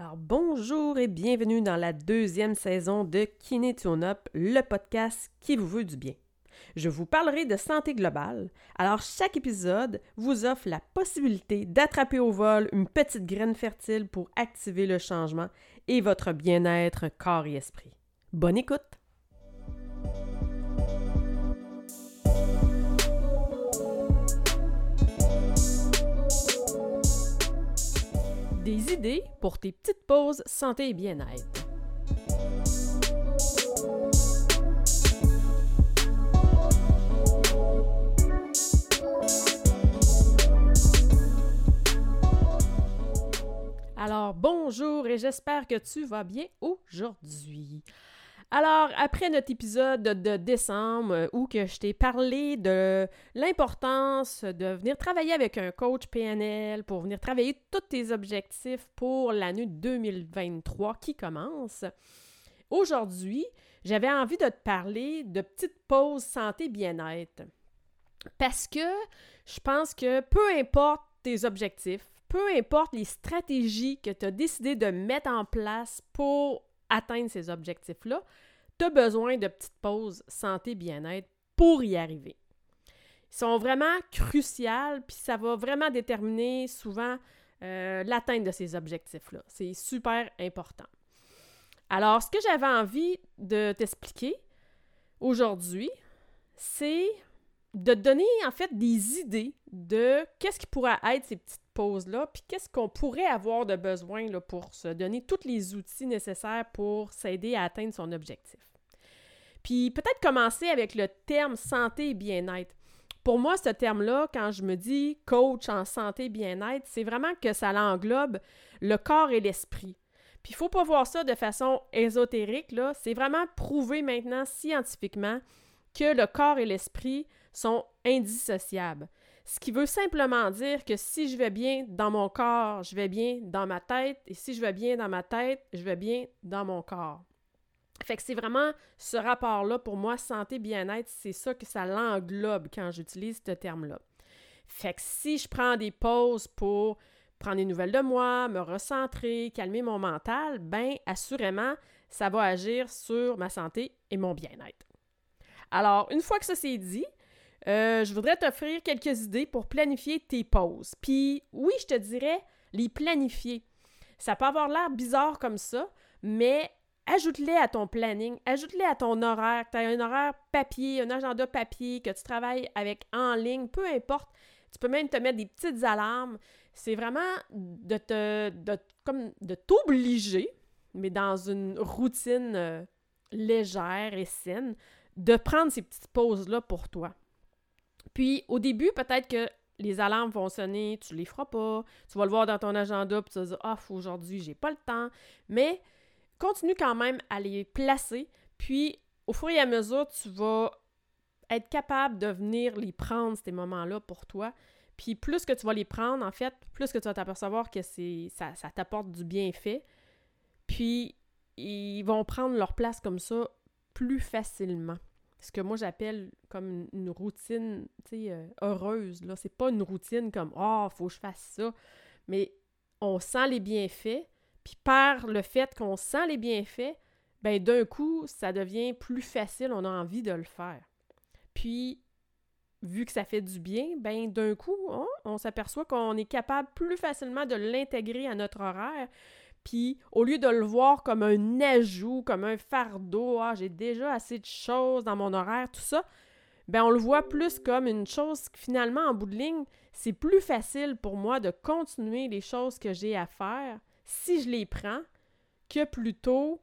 Alors bonjour et bienvenue dans la deuxième saison de Kiné Up, le podcast qui vous veut du bien. Je vous parlerai de santé globale. Alors chaque épisode vous offre la possibilité d'attraper au vol une petite graine fertile pour activer le changement et votre bien-être corps et esprit. Bonne écoute! Idées pour tes petites pauses santé et bien-être. Alors bonjour et j'espère que tu vas bien aujourd'hui. Alors, après notre épisode de décembre euh, où que je t'ai parlé de l'importance de venir travailler avec un coach PNL pour venir travailler tous tes objectifs pour l'année 2023 qui commence, aujourd'hui, j'avais envie de te parler de petites pauses santé bien-être. Parce que je pense que peu importe tes objectifs, peu importe les stratégies que tu as décidé de mettre en place pour atteindre ces objectifs-là, tu as besoin de petites pauses santé-bien-être pour y arriver. Ils sont vraiment cruciales, puis ça va vraiment déterminer souvent euh, l'atteinte de ces objectifs-là. C'est super important. Alors, ce que j'avais envie de t'expliquer aujourd'hui, c'est de donner en fait des idées de qu'est-ce qui pourrait être ces petites pauses-là, puis qu'est-ce qu'on pourrait avoir de besoin pour se donner tous les outils nécessaires pour s'aider à atteindre son objectif. Puis peut-être commencer avec le terme santé et bien-être. Pour moi, ce terme-là, quand je me dis coach en santé et bien-être, c'est vraiment que ça l'englobe le corps et l'esprit. Puis il faut pas voir ça de façon ésotérique. C'est vraiment prouvé maintenant scientifiquement que le corps et l'esprit sont indissociables. Ce qui veut simplement dire que si je vais bien dans mon corps, je vais bien dans ma tête, et si je vais bien dans ma tête, je vais bien dans mon corps. Fait que c'est vraiment ce rapport-là, pour moi, santé-bien-être, c'est ça que ça l'englobe quand j'utilise ce terme-là. Fait que si je prends des pauses pour prendre des nouvelles de moi, me recentrer, calmer mon mental, ben assurément, ça va agir sur ma santé et mon bien-être. Alors, une fois que ça c'est dit, euh, je voudrais t'offrir quelques idées pour planifier tes pauses. Puis oui, je te dirais les planifier. Ça peut avoir l'air bizarre comme ça, mais ajoute-les à ton planning, ajoute-les à ton horaire, tu as un horaire papier, un agenda papier, que tu travailles avec en ligne, peu importe. Tu peux même te mettre des petites alarmes. C'est vraiment de te comme de t'obliger, mais dans une routine euh, légère et saine, de prendre ces petites pauses-là pour toi. Puis au début, peut-être que les alarmes vont sonner, tu les feras pas, tu vas le voir dans ton agenda, puis tu vas dire Ah, aujourd'hui, j'ai pas le temps. Mais continue quand même à les placer, puis au fur et à mesure, tu vas être capable de venir les prendre, ces moments-là, pour toi. Puis plus que tu vas les prendre, en fait, plus que tu vas t'apercevoir que c'est ça, ça t'apporte du bienfait. Puis ils vont prendre leur place comme ça plus facilement. Ce que moi j'appelle comme une, routine, euh, heureuse. Là, c'est pas une routine comme ah, oh, faut que je fasse ça, mais on sent les bienfaits, puis par le fait qu'on sent les bienfaits, ben d'un coup, ça devient plus facile, on a envie de le faire. Puis, vu que ça fait du bien, ben d'un coup, on, s'aperçoit qu'on est capable plus facilement de l'intégrer à notre horaire. Puis, au lieu de le voir comme un ajout, comme un fardeau, ah, j'ai déjà assez de choses dans mon horaire, tout ça, ben on le voit plus comme une chose qui, finalement, en bout de ligne, c'est plus facile pour moi de continuer les choses que j'ai à faire si je les prends que plutôt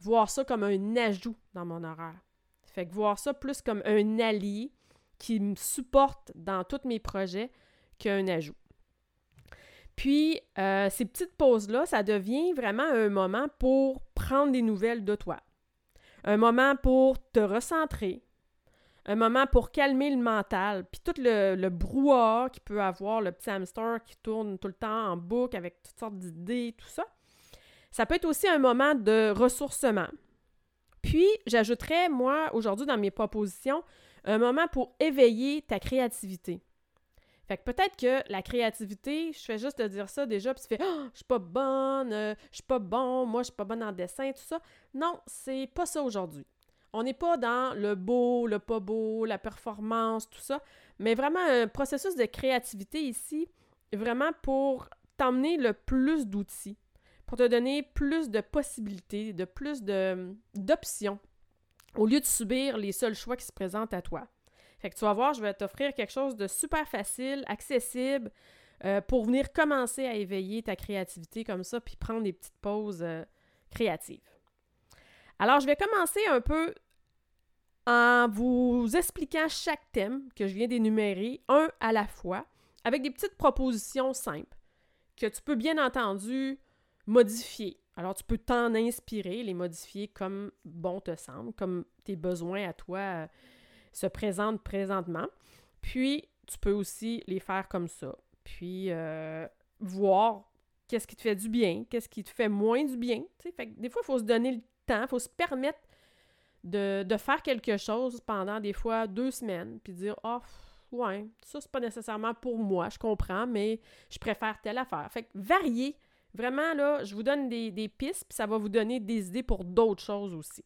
voir ça comme un ajout dans mon horaire. Fait que voir ça plus comme un allié qui me supporte dans tous mes projets qu'un ajout. Puis, euh, ces petites pauses-là, ça devient vraiment un moment pour prendre des nouvelles de toi. Un moment pour te recentrer. Un moment pour calmer le mental. Puis tout le, le brouhaha qu'il peut avoir, le petit hamster qui tourne tout le temps en boucle avec toutes sortes d'idées, tout ça. Ça peut être aussi un moment de ressourcement. Puis, j'ajouterais, moi, aujourd'hui, dans mes propositions, un moment pour éveiller ta créativité. Fait que peut-être que la créativité, je fais juste te dire ça déjà, puis tu fais oh, je suis pas bonne, euh, je suis pas bon, moi je suis pas bonne en dessin, tout ça. Non, c'est pas ça aujourd'hui. On n'est pas dans le beau, le pas beau, la performance, tout ça, mais vraiment un processus de créativité ici, vraiment pour t'emmener le plus d'outils, pour te donner plus de possibilités, de plus d'options, au lieu de subir les seuls choix qui se présentent à toi. Fait que tu vas voir, je vais t'offrir quelque chose de super facile, accessible, euh, pour venir commencer à éveiller ta créativité comme ça, puis prendre des petites pauses euh, créatives. Alors, je vais commencer un peu en vous expliquant chaque thème que je viens d'énumérer, un à la fois, avec des petites propositions simples que tu peux bien entendu modifier. Alors, tu peux t'en inspirer, les modifier comme bon te semble, comme tes besoins à toi euh, se présentent présentement. Puis, tu peux aussi les faire comme ça. Puis, euh, voir qu'est-ce qui te fait du bien, qu'est-ce qui te fait moins du bien. Fait des fois, il faut se donner le temps, il faut se permettre de, faire quelque chose pendant des fois deux semaines, puis dire Oh, ouais, ça, c'est pas nécessairement pour moi, je comprends, mais je préfère telle affaire. Fait que varier. Vraiment, là, je vous donne des, des pistes, puis ça va vous donner des idées pour d'autres choses aussi.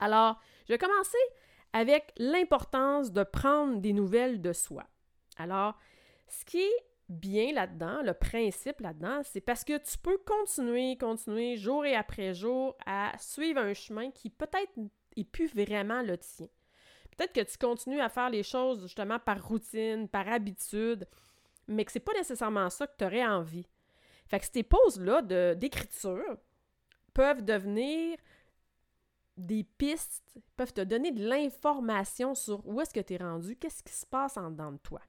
Alors, je vais commencer avec l'importance de prendre des nouvelles de soi. Alors, ce qui est bien là-dedans, le principe là-dedans, c'est parce que tu peux continuer, continuer jour et après jour à suivre un chemin qui peut-être n'est plus vraiment le tien. Peut-être que tu continues à faire les choses justement par routine, par habitude, mais que c'est pas nécessairement ça que tu aurais envie. Fait que ces pauses-là d'écriture peuvent devenir des pistes, peuvent te donner de l'information sur où est-ce que tu es rendu, qu'est-ce qui se passe en dedans de toi.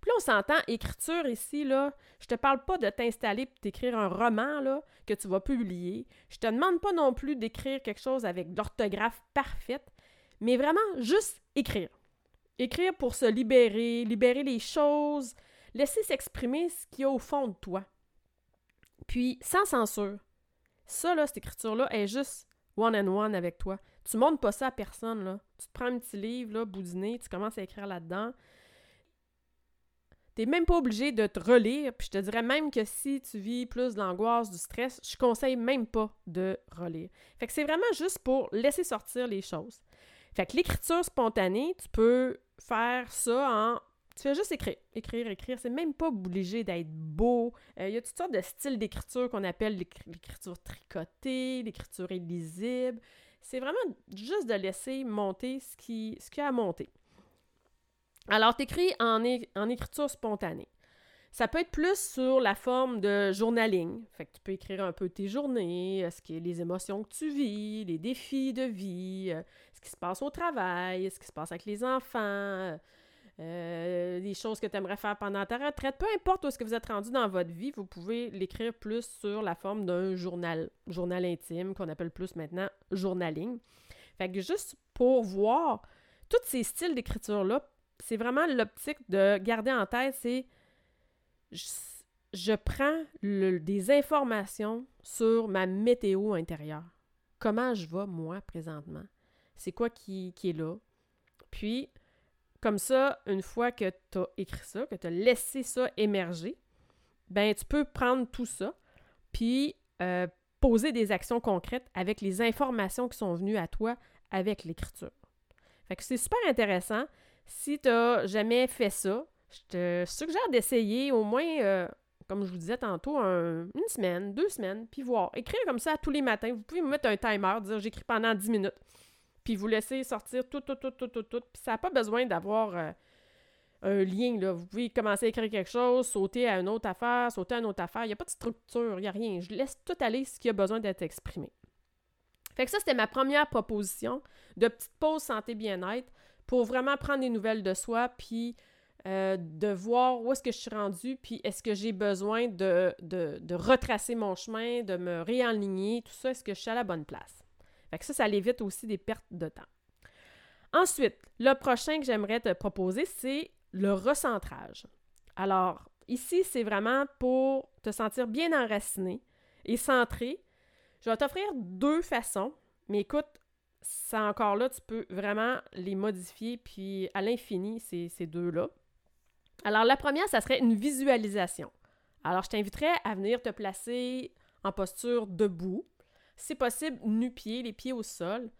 Puis là, on s'entend, écriture ici, là, je te parle pas de t'installer et d'écrire un roman, là, que tu vas publier. Je te demande pas non plus d'écrire quelque chose avec l'orthographe parfaite, mais vraiment juste écrire. Écrire pour se libérer, libérer les choses, laisser s'exprimer ce qu'il y a au fond de toi. Puis, sans censure. Ça, là, cette écriture-là est juste one-on-one avec toi. Tu montres pas ça à personne, là. Tu te prends un petit livre, là, boudiné, tu commences à écrire là-dedans. T'es même pas obligé de te relire, puis je te dirais même que si tu vis plus de l'angoisse, du stress, je conseille même pas de relire. Fait que c'est vraiment juste pour laisser sortir les choses. Fait que l'écriture spontanée, tu peux faire ça en tu fais juste écrire, écrire, écrire. C'est même pas obligé d'être beau. Euh, il y a toutes sortes de styles d'écriture qu'on appelle l'écriture tricotée, l'écriture illisible. C'est vraiment juste de laisser monter ce qui, ce a à monter. Alors, tu écris en, en écriture spontanée. Ça peut être plus sur la forme de journaling. Fait que tu peux écrire un peu tes journées, euh, ce les émotions que tu vis, les défis de vie, euh, ce qui se passe au travail, ce qui se passe avec les enfants, euh, choses que tu aimerais faire pendant ta retraite, peu importe où est-ce que vous êtes rendu dans votre vie, vous pouvez l'écrire plus sur la forme d'un journal, journal intime qu'on appelle plus maintenant journaling. Fait que juste pour voir tous ces styles d'écriture-là, c'est vraiment l'optique de garder en tête, c'est je, prends des informations sur ma météo intérieure. Comment je vais, moi, présentement? C'est quoi qui, qui est là? Puis, comme ça, une fois que tu as écrit ça, que tu as laissé ça émerger, ben tu peux prendre tout ça, puis euh, poser des actions concrètes avec les informations qui sont venues à toi avec l'écriture. Fait que c'est super intéressant. Si tu n'as jamais fait ça, je te suggère d'essayer au moins, euh, comme je vous disais tantôt, une semaine, deux semaines, puis voir. Écrire comme ça tous les matins. Vous pouvez me mettre un timer, dire j'écris pendant 10 minutes puis vous laissez sortir tout, tout, tout, tout, tout, tout. Puis ça n'a pas besoin d'avoir euh, un lien, là. Vous pouvez commencer à écrire quelque chose, sauter à une autre affaire, sauter à une autre affaire. Il n'y a pas de structure, il n'y a rien. Je laisse tout aller ce qui a besoin d'être exprimé. Fait que ça, c'était ma première proposition de petite pause santé-bien-être pour vraiment prendre des nouvelles de soi, puis euh, de voir où est-ce que je suis rendue, puis est-ce que j'ai besoin de, de, de, retracer mon chemin, de me réaligner, tout ça, est-ce que je suis à la bonne place? Ça, ça évite aussi des pertes de temps. Ensuite, le prochain que j'aimerais te proposer, c'est le recentrage. Alors, ici, c'est vraiment pour te sentir bien enraciné et centré. Je vais t'offrir deux façons, mais écoute, ça encore là, tu peux vraiment les modifier, puis à l'infini, ces, ces deux-là. Alors, la première, ça serait une visualisation. Alors, je t'inviterais à venir te placer en posture debout. Si possible, nu-pied, les pieds au sol.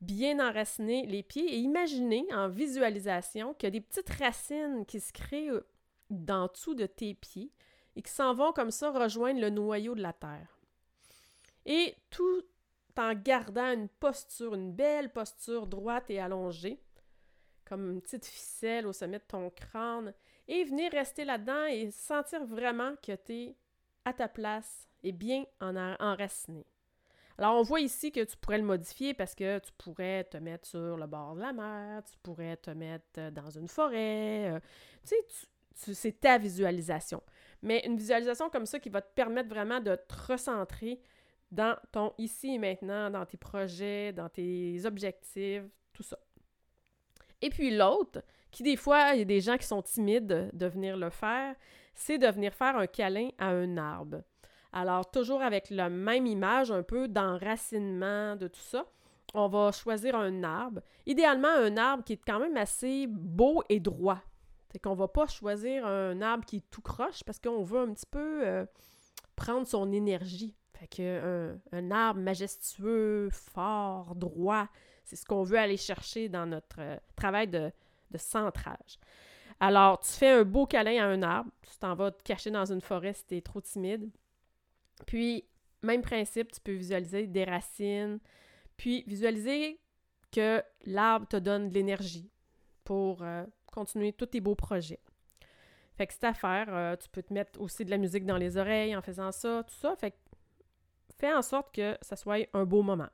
Bien enraciner les pieds et imaginer en visualisation qu'il y a des petites racines qui se créent euh, dans dessous de tes pieds et qui s'en vont comme ça rejoindre le noyau de la terre. Et tout en gardant une posture, une belle posture droite et allongée, comme une petite ficelle au sommet de ton crâne, et venir rester là-dedans et sentir vraiment que tu es à ta place et bien en enraciné. Alors, on voit ici que tu pourrais le modifier parce que tu pourrais te mettre sur le bord de la mer, tu pourrais te mettre dans une forêt. Euh, tu sais, c'est ta visualisation. Mais une visualisation comme ça qui va te permettre vraiment de te recentrer dans ton ici et maintenant, dans tes projets, dans tes objectifs, tout ça. Et puis l'autre, qui des fois, il y a des gens qui sont timides de venir le faire, c'est de venir faire un câlin à un arbre. Alors, toujours avec la même image, un peu d'enracinement de tout ça, on va choisir un arbre. Idéalement, un arbre qui est quand même assez beau et droit. C'est qu'on va pas choisir un arbre qui est tout croche parce qu'on veut un petit peu euh, prendre son énergie. Fait que un, arbre majestueux, fort, droit, c'est ce qu'on veut aller chercher dans notre euh, travail de, de centrage. Alors, tu fais un beau câlin à un arbre, tu t'en vas te cacher dans une forêt si tu trop timide. Puis, même principe, tu peux visualiser des racines, puis visualiser que l'arbre te donne de l'énergie pour euh, continuer tous tes beaux projets. Fait que c'est à faire. Euh, tu peux te mettre aussi de la musique dans les oreilles en faisant ça, tout ça. Fait que fais en sorte que ça soit un beau moment.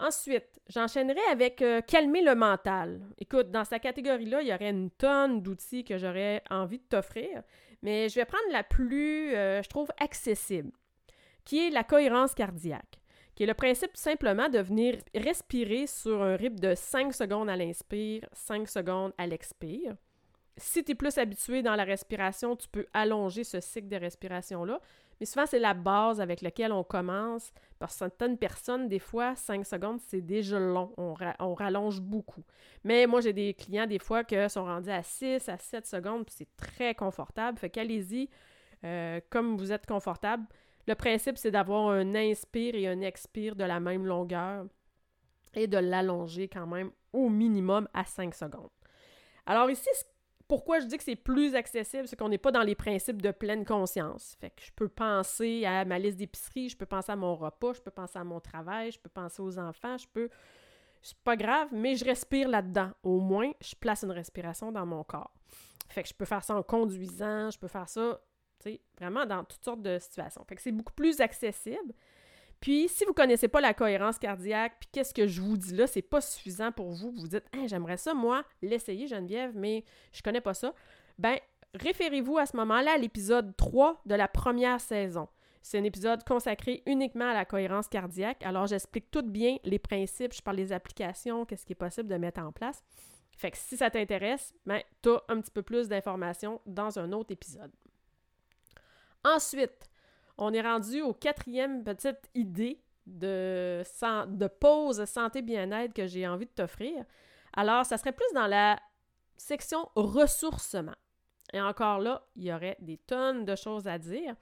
Ensuite, j'enchaînerai avec euh, calmer le mental. Écoute, dans cette catégorie-là, il y aurait une tonne d'outils que j'aurais envie de t'offrir, mais je vais prendre la plus, euh, je trouve, accessible, qui est la cohérence cardiaque, qui est le principe simplement de venir respirer sur un rythme de 5 secondes à l'inspire, 5 secondes à l'expire. Si tu es plus habitué dans la respiration, tu peux allonger ce cycle de respiration-là. Mais souvent, c'est la base avec laquelle on commence. Pour certaines personnes, des fois, 5 secondes, c'est déjà long. On, rallonge beaucoup. Mais moi, j'ai des clients, des fois, qui sont rendus à 6, à 7 secondes, c'est très confortable. Fait qu'allez-y, euh, comme vous êtes confortable. Le principe, c'est d'avoir un inspire et un expire de la même longueur et de l'allonger quand même au minimum à 5 secondes. Alors ici, ce pourquoi je dis que c'est plus accessible, c'est qu'on n'est pas dans les principes de pleine conscience. Fait que je peux penser à ma liste d'épicerie, je peux penser à mon repas, je peux penser à mon travail, je peux penser aux enfants, je peux. C'est pas grave, mais je respire là-dedans. Au moins, je place une respiration dans mon corps. Fait que je peux faire ça en conduisant, je peux faire ça, tu sais, vraiment dans toutes sortes de situations. Fait que c'est beaucoup plus accessible. Puis, si vous ne connaissez pas la cohérence cardiaque, puis qu'est-ce que je vous dis là, c'est pas suffisant pour vous, vous dites j'aimerais ça, moi, l'essayer, Geneviève, mais je connais pas ça. Ben, référez-vous à ce moment-là à l'épisode 3 de la première saison. C'est un épisode consacré uniquement à la cohérence cardiaque. Alors, j'explique tout bien les principes, je parle des applications, qu'est-ce qui est possible de mettre en place. Fait que si ça t'intéresse, ben, tu as un petit peu plus d'informations dans un autre épisode. Ensuite, on est rendu au quatrième petite idée de, de pause santé-bien-être que j'ai envie de t'offrir. Alors, ça serait plus dans la section ressourcement. Et encore là, il y aurait des tonnes de choses à dire,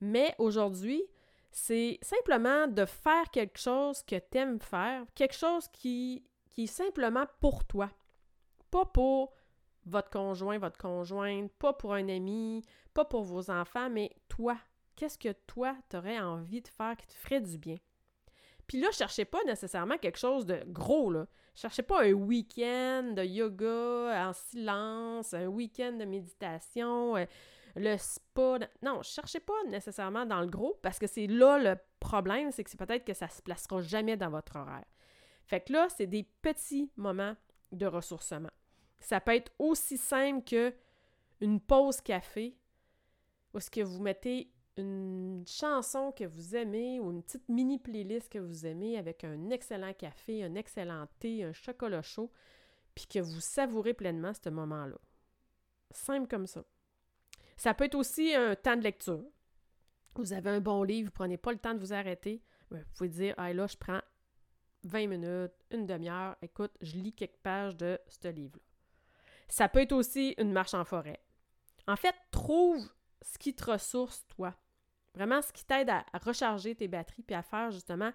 mais aujourd'hui, c'est simplement de faire quelque chose que tu aimes faire, quelque chose qui, qui est simplement pour toi, pas pour votre conjoint, votre conjointe, pas pour un ami, pas pour vos enfants, mais toi, qu'est-ce que toi, tu aurais envie de faire qui te ferait du bien? Puis là, cherchez pas nécessairement quelque chose de gros, là. Cherchez pas un week-end de yoga en silence, un week-end de méditation, euh, le spa. Non, cherchez pas nécessairement dans le gros parce que c'est là le problème, c'est que c'est peut-être que ça se placera jamais dans votre horaire. Fait que là, c'est des petits moments de ressourcement. Ça peut être aussi simple que une pause café où ce que vous mettez une chanson que vous aimez ou une petite mini playlist que vous aimez avec un excellent café, un excellent thé, un chocolat chaud, puis que vous savourez pleinement ce moment-là. Simple comme ça. Ça peut être aussi un temps de lecture. Vous avez un bon livre, vous prenez pas le temps de vous arrêter. Vous pouvez dire, ah là, je prends 20 minutes, une demi-heure, écoute, je lis quelques pages de ce livre-là. Ça peut être aussi une marche en forêt. En fait, trouve ce qui te ressource, toi. Vraiment, ce qui t'aide à, recharger tes batteries puis à faire justement,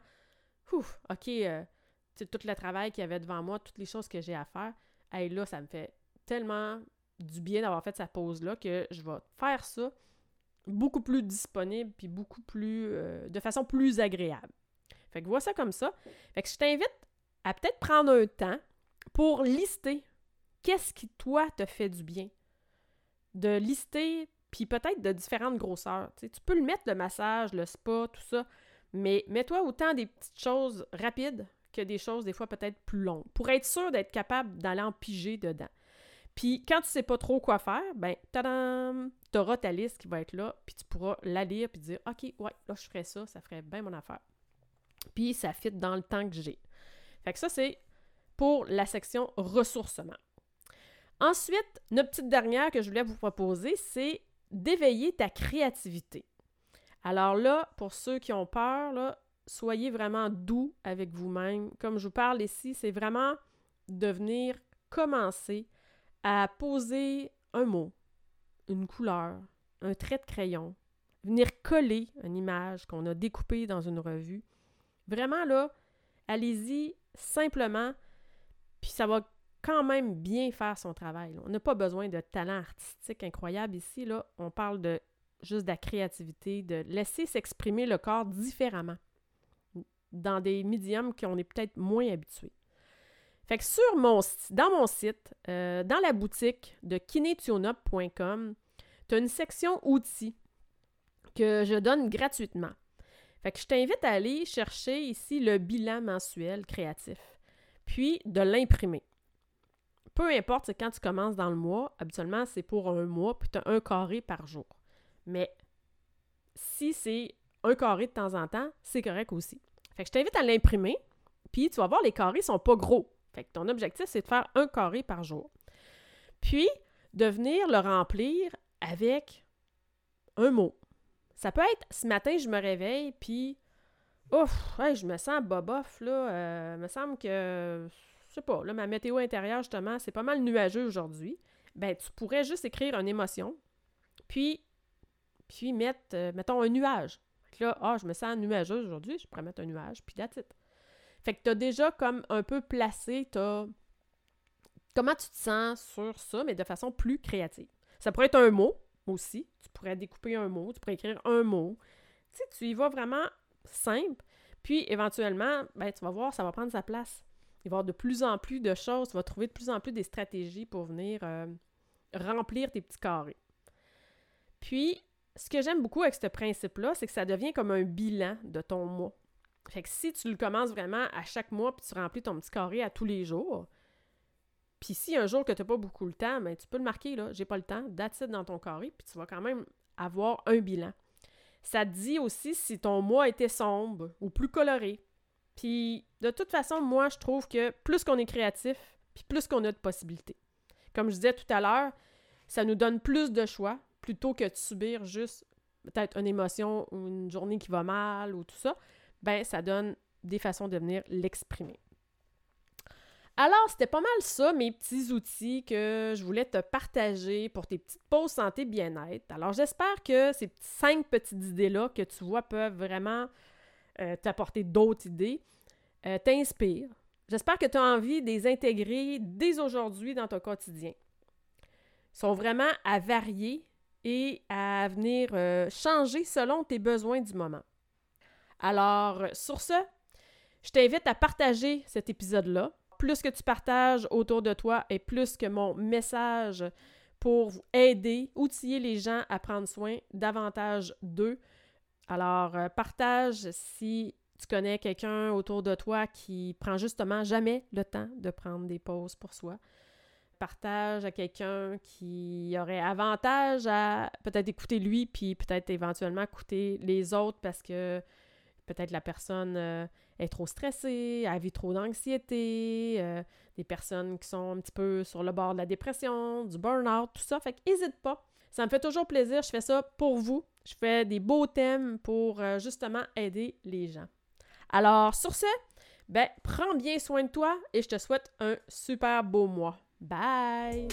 ouf, OK, euh, tout le travail qu'il y avait devant moi, toutes les choses que j'ai à faire. Et là, ça me fait tellement du bien d'avoir fait cette pause-là que je vais faire ça beaucoup plus disponible puis beaucoup plus euh, de façon plus agréable. Fait que vois ça comme ça. Fait que je t'invite à peut-être prendre un temps pour lister qu'est-ce qui toi te fait du bien. De lister puis peut-être de différentes grosseurs. tu peux le mettre le massage, le spa, tout ça, mais mets-toi autant des petites choses rapides que des choses des fois peut-être plus longues pour être sûr d'être capable d'aller en piger dedans. Puis quand tu sais pas trop quoi faire, ben tadam, auras ta liste qui va être là, puis tu pourras la lire puis dire OK, ouais, là je ferais ça, ça ferait bien mon affaire. Puis ça fit dans le temps que j'ai. Fait que ça c'est pour la section ressourcement. Ensuite, notre petite dernière que je voulais vous proposer, c'est d'éveiller ta créativité. Alors là, pour ceux qui ont peur, soyez vraiment doux avec vous-même. Comme je vous parle ici, c'est vraiment de venir commencer à poser un mot, une couleur, un trait de crayon, venir coller une image qu'on a découpée dans une revue. Vraiment là, allez-y simplement, puis ça va quand même bien faire son travail. On n'a pas besoin de talent artistique incroyable ici. Là. On parle de juste de la créativité, de laisser s'exprimer le corps différemment dans des médiums qu'on est peut-être moins habitués. Fait que sur mon, dans mon site, euh, dans la boutique de kinetuneup.com, tu as une section outils que je donne gratuitement. Fait que je t'invite à aller chercher ici le bilan mensuel créatif, puis de l'imprimer peu importe, quand tu commences dans le mois, habituellement, c'est pour un mois, puis tu as un carré par jour. Mais si c'est un carré de temps en temps, c'est correct aussi. Fait que je t'invite à l'imprimer, puis tu vas voir, les carrés sont pas gros. Fait que ton objectif, c'est de faire un carré par jour. Puis, de venir le remplir avec un mot. Ça peut être, ce matin, je me réveille, puis, ouf, je me sens bobof, là. Euh, me semble que sais pas, là, ma météo intérieure, justement, c'est pas mal nuageux aujourd'hui, ben, tu pourrais juste écrire une émotion, puis, puis mettre, euh, mettons, un nuage. Fait là, ah, je me sens nuageuse aujourd'hui, je pourrais mettre un nuage, puis that's it. Fait que t'as déjà comme un peu placé, t'as... Comment tu te sens sur ça, mais de façon plus créative. Ça pourrait être un mot aussi. Tu pourrais découper un mot, tu pourrais écrire un mot. Tu sais, tu y vas vraiment simple. Puis éventuellement, ben, tu vas voir, ça va prendre sa place. Il va y avoir de plus en plus de choses, tu vas trouver de plus en plus des stratégies pour venir euh, remplir tes petits carrés. Puis, ce que j'aime beaucoup avec ce principe-là, c'est que ça devient comme un bilan de ton mois. Fait que si tu le commences vraiment à chaque mois, puis tu remplis ton petit carré à tous les jours, puis si un jour que tu n'as pas beaucoup le temps, ben, tu peux le marquer, là, j'ai pas le temps, date dans ton carré, puis tu vas quand même avoir un bilan. Ça te dit aussi si ton mois était sombre ou plus coloré. Puis de toute façon, moi, je trouve que plus qu'on est créatif, puis plus qu'on a de possibilités. Comme je disais tout à l'heure, ça nous donne plus de choix plutôt que de subir juste peut-être une émotion ou une journée qui va mal ou tout ça. Ben, ça donne des façons de venir l'exprimer. Alors, c'était pas mal ça, mes petits outils que je voulais te partager pour tes petites pauses santé bien-être. Alors, j'espère que ces cinq petites idées-là que tu vois peuvent vraiment euh, t'apporter d'autres idées, euh, t'inspire. J'espère que tu as envie de les intégrer dès aujourd'hui dans ton quotidien. Ils sont vraiment à varier et à venir euh, changer selon tes besoins du moment. Alors, sur ce, je t'invite à partager cet épisode-là. Plus que tu partages autour de toi et plus que mon message pour aider, outiller les gens à prendre soin davantage d'eux, alors, euh, partage si tu connais quelqu'un autour de toi qui prend justement jamais le temps de prendre des pauses pour soi. Partage à quelqu'un qui aurait avantage à peut-être écouter lui, puis peut-être éventuellement écouter les autres parce que peut-être la personne euh, est trop stressée, elle vit trop d'anxiété, euh, des personnes qui sont un petit peu sur le bord de la dépression, du burn-out, tout ça. Fait qu'hésite pas. Ça me fait toujours plaisir. Je fais ça pour vous. Je fais des beaux thèmes pour euh, justement aider les gens. Alors, sur ce, ben, prends bien soin de toi et je te souhaite un super beau mois. Bye!